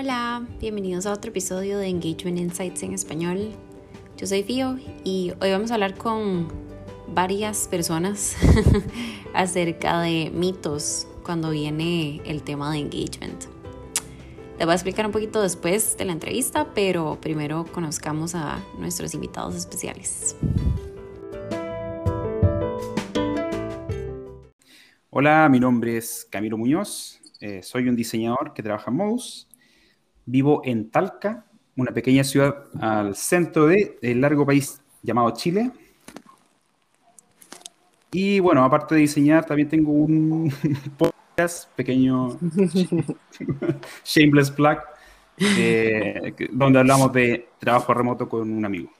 Hola, bienvenidos a otro episodio de Engagement Insights en español. Yo soy Fio y hoy vamos a hablar con varias personas acerca de mitos cuando viene el tema de engagement. Les voy a explicar un poquito después de la entrevista, pero primero conozcamos a nuestros invitados especiales. Hola, mi nombre es Camilo Muñoz, eh, soy un diseñador que trabaja en Modus, vivo en Talca, una pequeña ciudad al centro del largo país llamado Chile. Y bueno, aparte de diseñar, también tengo un podcast pequeño, Shameless Plug, eh, donde hablamos de trabajo remoto con un amigo.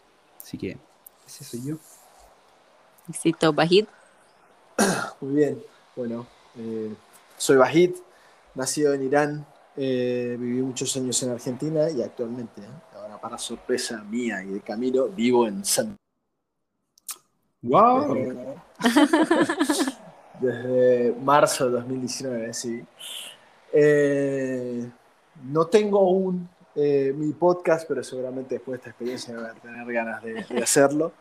Así que ese soy yo. Éxito, Bajid. Muy bien. Bueno, eh, soy Bajit, nacido en Irán, eh, viví muchos años en Argentina y actualmente, ¿eh? ahora para sorpresa mía y de Camilo, vivo en San. ¡Wow! Desde, marzo de 2019, sí. no tengo un mi podcast, pero seguramente después de esta experiencia voy a tener ganas de, de hacerlo.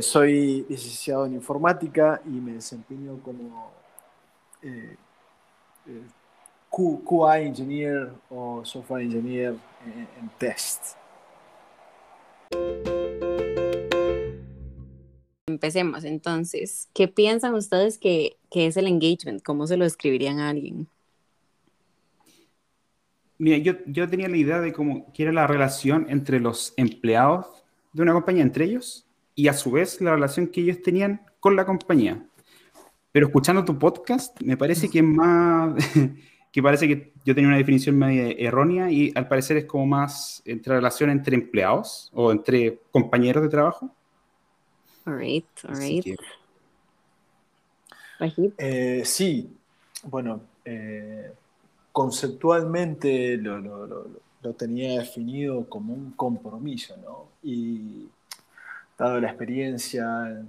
soy licenciado en informática y me desempeño como eh, eh, QA Engineer o Software Engineer en, test. Empecemos entonces. ¿Qué piensan ustedes que, es el engagement? ¿Cómo se lo escribirían a alguien? Mira, yo, yo tenía la idea de cómo que era la relación entre los empleados de una compañía, entre ellos, y a su vez la relación que ellos tenían con la compañía. Pero escuchando tu podcast, me parece que es más, que parece que yo tenía una definición medio errónea y al parecer es como más entre relación entre empleados o entre compañeros de trabajo. All right, all right. Eh, sí, bueno, eh, conceptualmente lo, lo, tenía definido como un compromiso, ¿no? Y dado la experiencia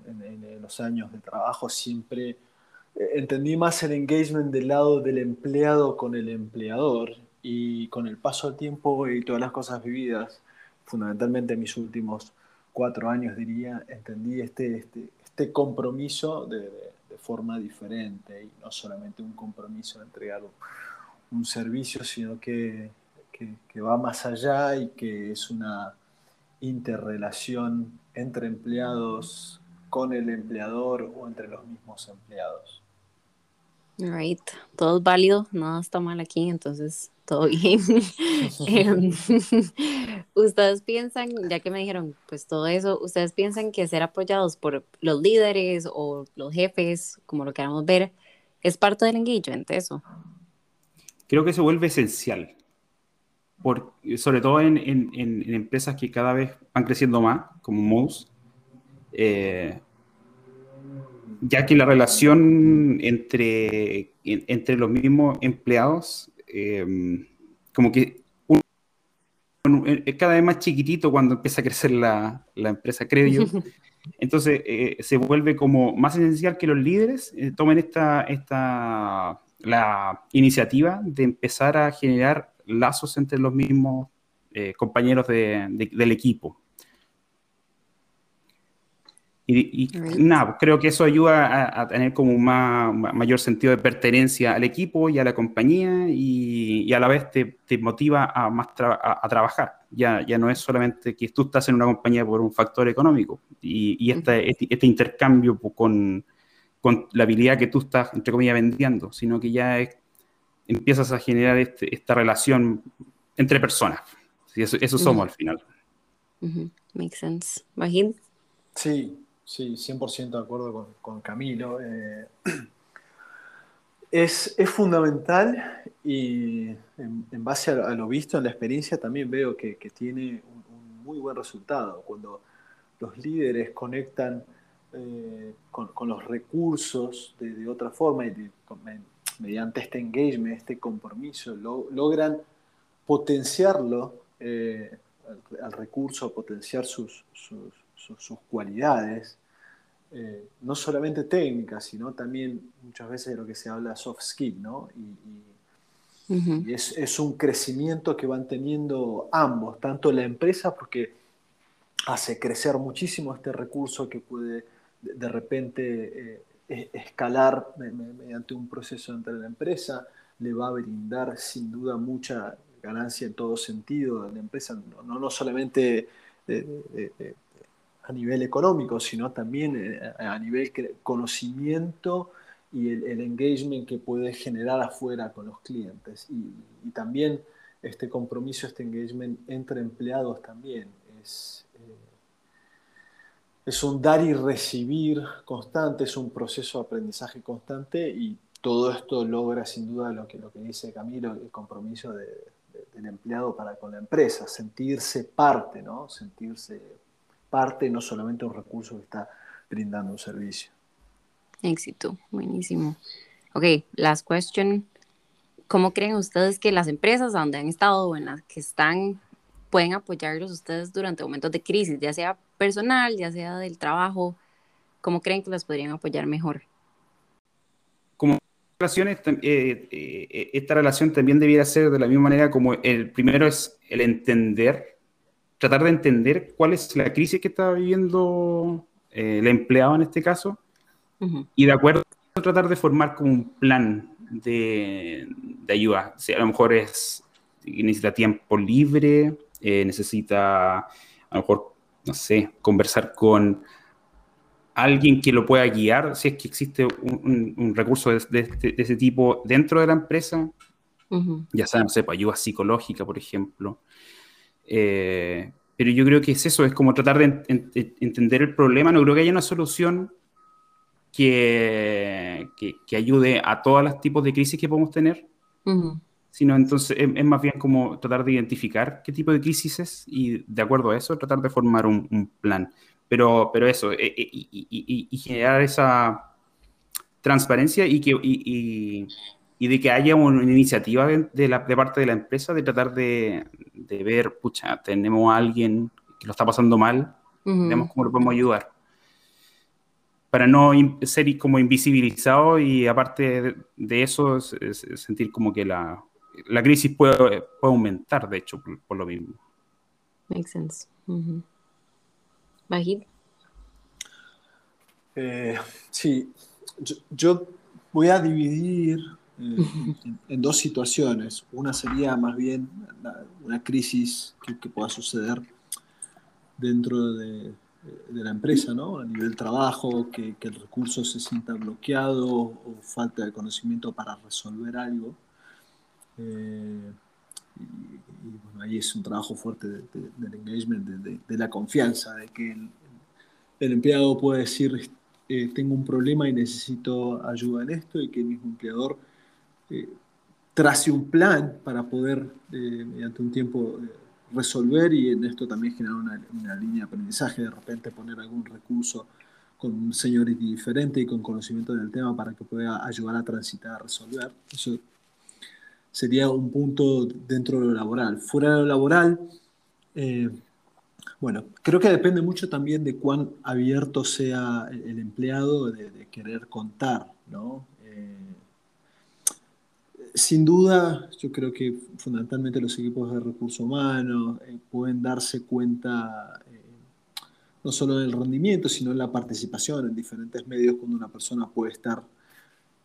en los años de trabajo, siempre entendí más el engagement del lado del empleado con el empleador y con el paso del tiempo y todas las cosas vividas, fundamentalmente en mis últimos cuatro años diría, entendí este, este, este compromiso de, forma diferente y no solamente un compromiso de entregar un, servicio, sino que, que va más allá y que es una interrelación entre empleados con el empleador o entre los mismos empleados. Right, todo es válido, nada está mal aquí, entonces todo bien. Em, ustedes piensan, ya que me dijeron pues todo eso, ustedes piensan que ser apoyados por los líderes o los jefes, como lo queramos ver, es parte del engagement, eso. Creo que se vuelve esencial, por, sobre todo en, en, empresas que cada vez van creciendo más, como Moose. Eh, ya que la relación entre, entre los mismos empleados, em, como que es cada vez más chiquitito cuando empieza a crecer la, empresa, creo yo. Entonces eh, se vuelve como más esencial que los líderes eh, tomen esta, esta, la iniciativa de empezar a generar lazos entre los mismos eh, compañeros del equipo. Y, nada, creo que eso ayuda a, tener como un mayor sentido de pertenencia al equipo y a la compañía y, a la vez te, te motiva a más a, trabajar. Ya, ya no es solamente que tú estás en una compañía por un factor económico y, este, este, este, intercambio con, con, la habilidad que tú estás, entre comillas, vendiendo, sino que ya empiezas a generar este, esta relación entre personas. eso, eso somos al final. Makes sense. Imagín. Sí, Sí, 100% de acuerdo con, Camilo. Eh, es, fundamental y en, base a, lo visto en la experiencia también veo que, tiene un, muy buen resultado. Cuando los líderes conectan eh, con, los recursos de, otra forma y mediante este engagement, este compromiso, logran potenciarlo eh, al, recurso, potenciar sus sus, cualidades, eh, no solamente técnicas, sino también muchas veces de lo que se habla soft skill, ¿no? Y, Y es, es, un crecimiento que van teniendo ambos, tanto la empresa porque hace crecer muchísimo este recurso que puede de, repente eh, escalar mediante un proceso entre la empresa, le va a brindar sin duda mucha ganancia en todo sentido a la empresa, no, no solamente a nivel económico, sino también eh, a nivel conocimiento y el, engagement que puede generar afuera con los clientes. Y, también este compromiso, este engagement entre empleados también es, eh, es un dar y recibir constante, es un proceso de aprendizaje constante y todo esto logra sin duda lo que, lo que dice Camilo, el compromiso del empleado para con la empresa, sentirse parte, ¿no? sentirse parte, no solamente un recurso que está brindando un servicio. Éxito, buenísimo. Ok, last question. ¿Cómo creen ustedes que las empresas donde han estado o en las que están pueden apoyarlos ustedes durante momentos de crisis, ya sea personal, ya sea del trabajo? ¿Cómo creen que las podrían apoyar mejor? Como relaciones, eh, eh, esta relación también debiera ser de la misma manera como el primero es el entender tratar de entender cuál es la crisis que está viviendo eh, el empleado en este caso y de acuerdo tratar de formar como un plan de, de ayuda. Si a lo mejor es, necesita tiempo libre, eh, necesita a lo mejor, no sé, conversar con alguien que lo pueda guiar, si es que existe un, recurso de, este, de, ese tipo dentro de la empresa, ya sea, no sé, pues, ayuda psicológica, por ejemplo. Eh, pero yo creo que es eso, es como tratar de entender el problema. No creo que haya una solución que, que, ayude a todos los tipos de crisis que podemos tener, sino entonces es, más bien como tratar de identificar qué tipo de crisis es y de acuerdo a eso tratar de formar un, plan. Pero, pero eso, eh, eh, y, y, generar esa transparencia y que y de que haya una iniciativa de, la, de parte de la empresa de tratar de, de, ver, pucha, tenemos a alguien que lo está pasando mal, vemos cómo lo podemos ayudar. Para no ser como invisibilizado y aparte de, eso, sentir como que la, la crisis puede, puede, aumentar, de hecho, por, lo mismo. Makes sense. Eh, sí, yo voy a dividir en, dos situaciones. Una sería más bien una crisis que, pueda suceder dentro de, la empresa, ¿no? a nivel trabajo, que, el recurso se sienta bloqueado o falta de conocimiento para resolver algo. Eh, y, bueno, ahí es un trabajo fuerte del engagement, de, la confianza, de que el, empleado puede decir, eh, tengo un problema y necesito ayuda en esto, y que el mismo empleador eh, trace un plan para poder, eh, mediante un tiempo, eh, resolver y en esto también generar una, línea de aprendizaje, de repente poner algún recurso con un seniority diferente y con conocimiento del tema para que pueda ayudar a transitar, a resolver. Eso sería un punto dentro de lo laboral. Fuera de lo laboral, bueno, creo que depende mucho también de cuán abierto sea el, empleado de, querer contar, ¿no? Sin duda, yo creo que fundamentalmente los equipos de recursos humanos eh, pueden darse cuenta eh, no solo del rendimiento, sino en la participación en diferentes medios cuando una persona puede estar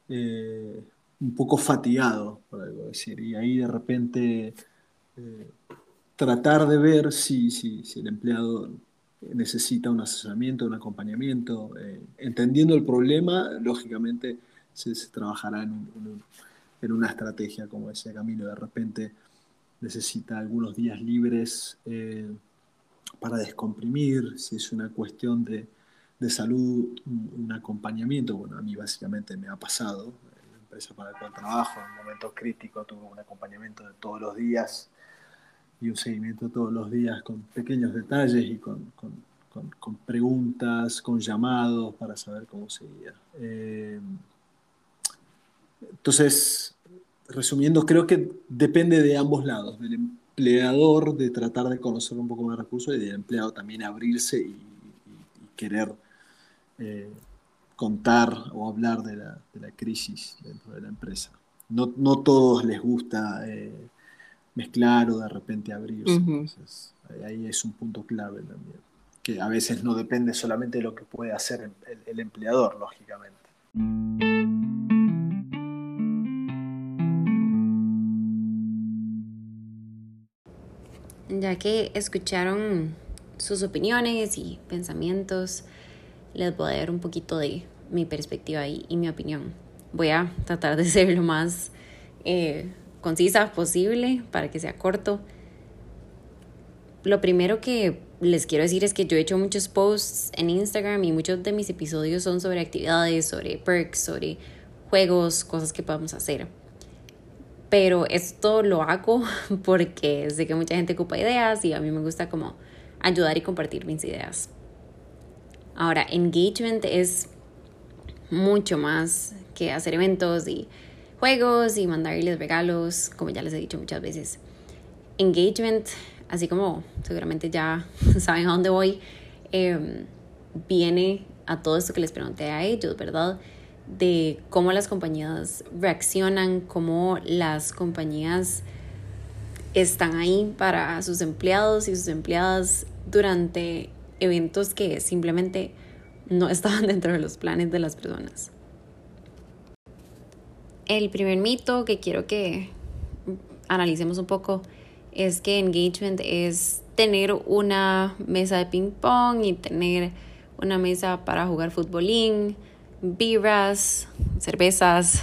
eh, un poco fatigado, por algo decir, y ahí de repente tratar de ver si, si, el empleado necesita un asesoramiento, un acompañamiento, entendiendo el problema, lógicamente se, trabajará en un en una estrategia como ese camino. De repente necesita algunos días libres eh, para descomprimir, si es una cuestión de, de, salud, un, acompañamiento. Bueno, a mí básicamente me ha pasado. En la empresa para la cual trabajo, en un momento crítico, tuve un acompañamiento de todos los días y un seguimiento todos los días con pequeños detalles y con, con, con, preguntas, con llamados para saber cómo seguía. Eh, entonces, resumiendo, creo que depende de ambos lados, del empleador de tratar de conocer un poco más recursos y del empleado también abrirse y, querer eh, contar o hablar de la, crisis dentro de la empresa. no, no todos les gusta eh, mezclar o de repente abrirse. Entonces, ahí es un punto clave también, que a veces no depende solamente de lo que puede hacer el empleador, lógicamente. Ya que escucharon sus opiniones y pensamientos, les voy a dar un poquito de mi perspectiva y, mi opinión. Voy a tratar de ser lo más eh, concisa posible para que sea corto. Lo primero que les quiero decir es que yo he hecho muchos posts en Instagram y muchos de mis episodios son sobre actividades, sobre perks, sobre juegos, cosas que podemos hacer. Pero esto lo hago porque sé que mucha gente ocupa ideas y a mí me gusta como ayudar y compartir mis ideas. Ahora, engagement es mucho más que hacer eventos y juegos y mandarles regalos, como ya les he dicho muchas veces. Engagement, así como seguramente ya saben a dónde voy, em, viene a todo esto que les pregunté a ellos, ¿verdad? De cómo las compañías reaccionan, cómo las compañías están ahí para sus empleados y sus empleadas durante eventos que simplemente no estaban dentro de los planes de las personas. El primer mito que quiero que analicemos un poco es que engagement es tener una mesa de ping pong y tener una mesa para jugar futbolín, birras, cervezas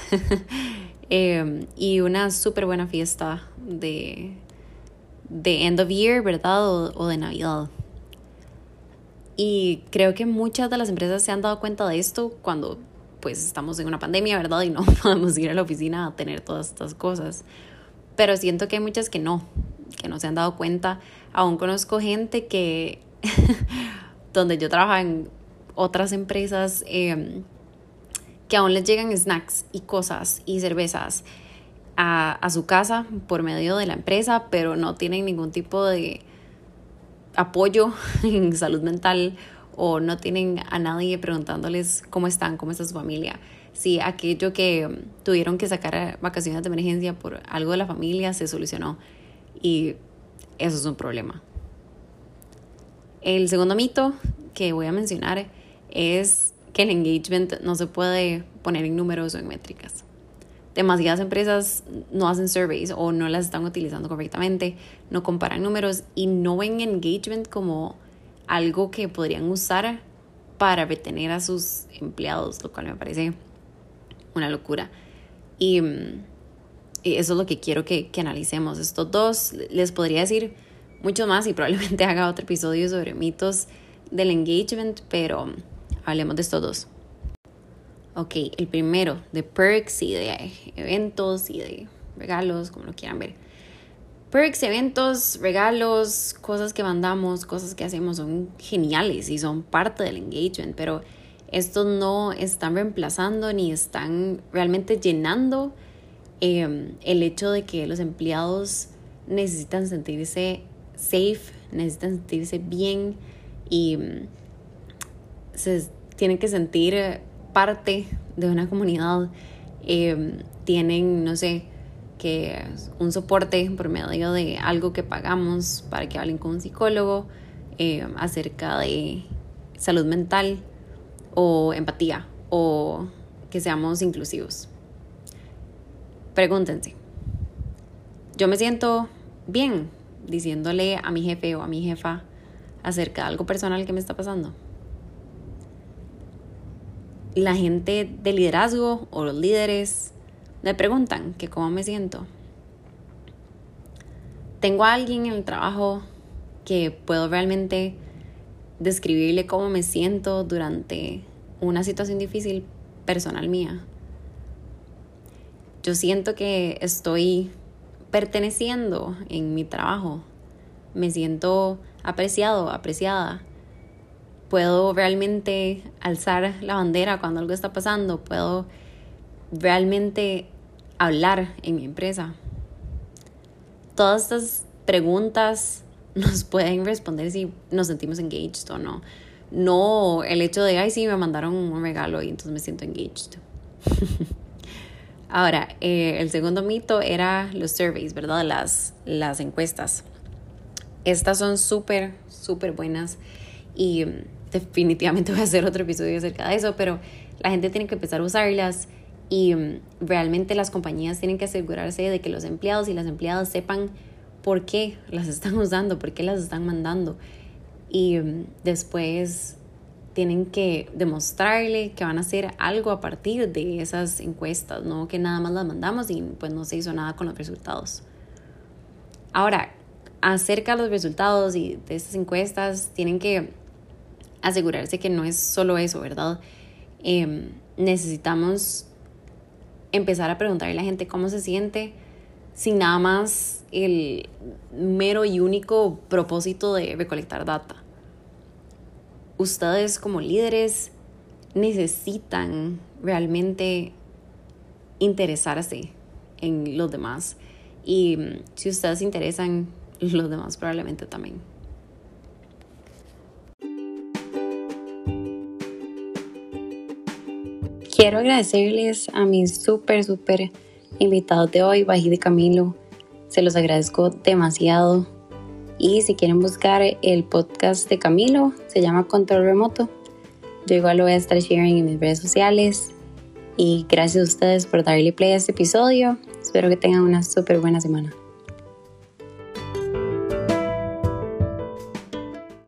em, y una súper buena fiesta de, de end of year, ¿verdad? o de Navidad. Y creo que muchas de las empresas se han dado cuenta de esto cuando pues estamos en una pandemia, ¿verdad? Y no podemos ir a la oficina a tener todas estas cosas. Pero siento que hay muchas que no, que no se han dado cuenta. Aún conozco gente que, donde yo trabajo en otras empresas, em, que aún les llegan snacks y cosas y cervezas a, a su casa por medio de la empresa, pero no tienen ningún tipo de apoyo en salud mental o no tienen a nadie preguntándoles cómo están, cómo está su familia. Si aquello que tuvieron que sacar vacaciones de emergencia por algo de la familia se solucionó y eso es un problema. El segundo mito que voy a mencionar es que el engagement no se puede poner en números o en métricas demasiadas empresas no hacen surveys o no las están utilizando correctamente, no comparan números y no ven engagement como algo que podrían usar para retener a sus empleados, lo cual me parece una locura. Y, eso es lo que quiero que, que analicemos. Estos dos, les podría decir mucho más y probablemente haga otro episodio sobre mitos del engagement, pero hablemos de estos dos. Ok, el primero, de perks y de eventos y de regalos, como lo quieran ver. Perks, eventos, regalos, cosas que mandamos, cosas que hacemos son geniales y son parte del engagement, pero estos no están reemplazando ni están realmente llenando em, el hecho de que los empleados necesitan sentirse safe, necesitan sentirse bien y mm, se tienen que sentir parte de una comunidad eh, tienen, no sé, que un soporte por medio de algo que pagamos para que hablen con un psicólogo eh, acerca de salud mental o empatía o que seamos inclusivos. Pregúntense, yo me siento bien diciéndole a mi jefe o a mi jefa acerca de algo personal que me está pasando la gente de liderazgo o los líderes me preguntan que cómo me siento. Tengo a alguien en el trabajo que puedo realmente describirle cómo me siento durante una situación difícil personal mía. Yo siento que estoy perteneciendo en mi trabajo. Me siento apreciado, apreciada puedo realmente alzar la bandera cuando algo está pasando, puedo realmente hablar en mi empresa. Todas estas preguntas nos pueden responder si nos sentimos engaged o no. No el hecho de, ay, sí, me mandaron un regalo y entonces me siento engaged. Ahora, eh, el segundo mito era los surveys, ¿verdad? Las, las encuestas. Estas son súper, súper buenas y definitivamente voy a hacer otro episodio acerca de eso, pero la gente tiene que empezar a usarlas y mm, realmente las compañías tienen que asegurarse de que los empleados y las empleadas sepan por qué las están usando, por qué las están mandando. Y mm, después tienen que demostrarle que van a hacer algo a partir de esas encuestas, no que nada más las mandamos y pues no se hizo nada con los resultados. Ahora, acerca de los resultados y de estas encuestas, tienen que asegurarse que no es solo eso, ¿verdad? Em, necesitamos empezar a preguntarle a la gente cómo se siente sin nada más el mero y único propósito de recolectar data. Ustedes como líderes necesitan realmente interesarse en los demás y si ustedes se interesan, los demás probablemente también. Quiero agradecerles a mis súper, súper invitados de hoy, Bají de Camilo. Se los agradezco demasiado. Y si quieren buscar el podcast de Camilo, se llama Control Remoto. Yo igual lo voy a estar sharing en mis redes sociales. Y gracias a ustedes por darle play a este episodio. Espero que tengan una súper buena semana.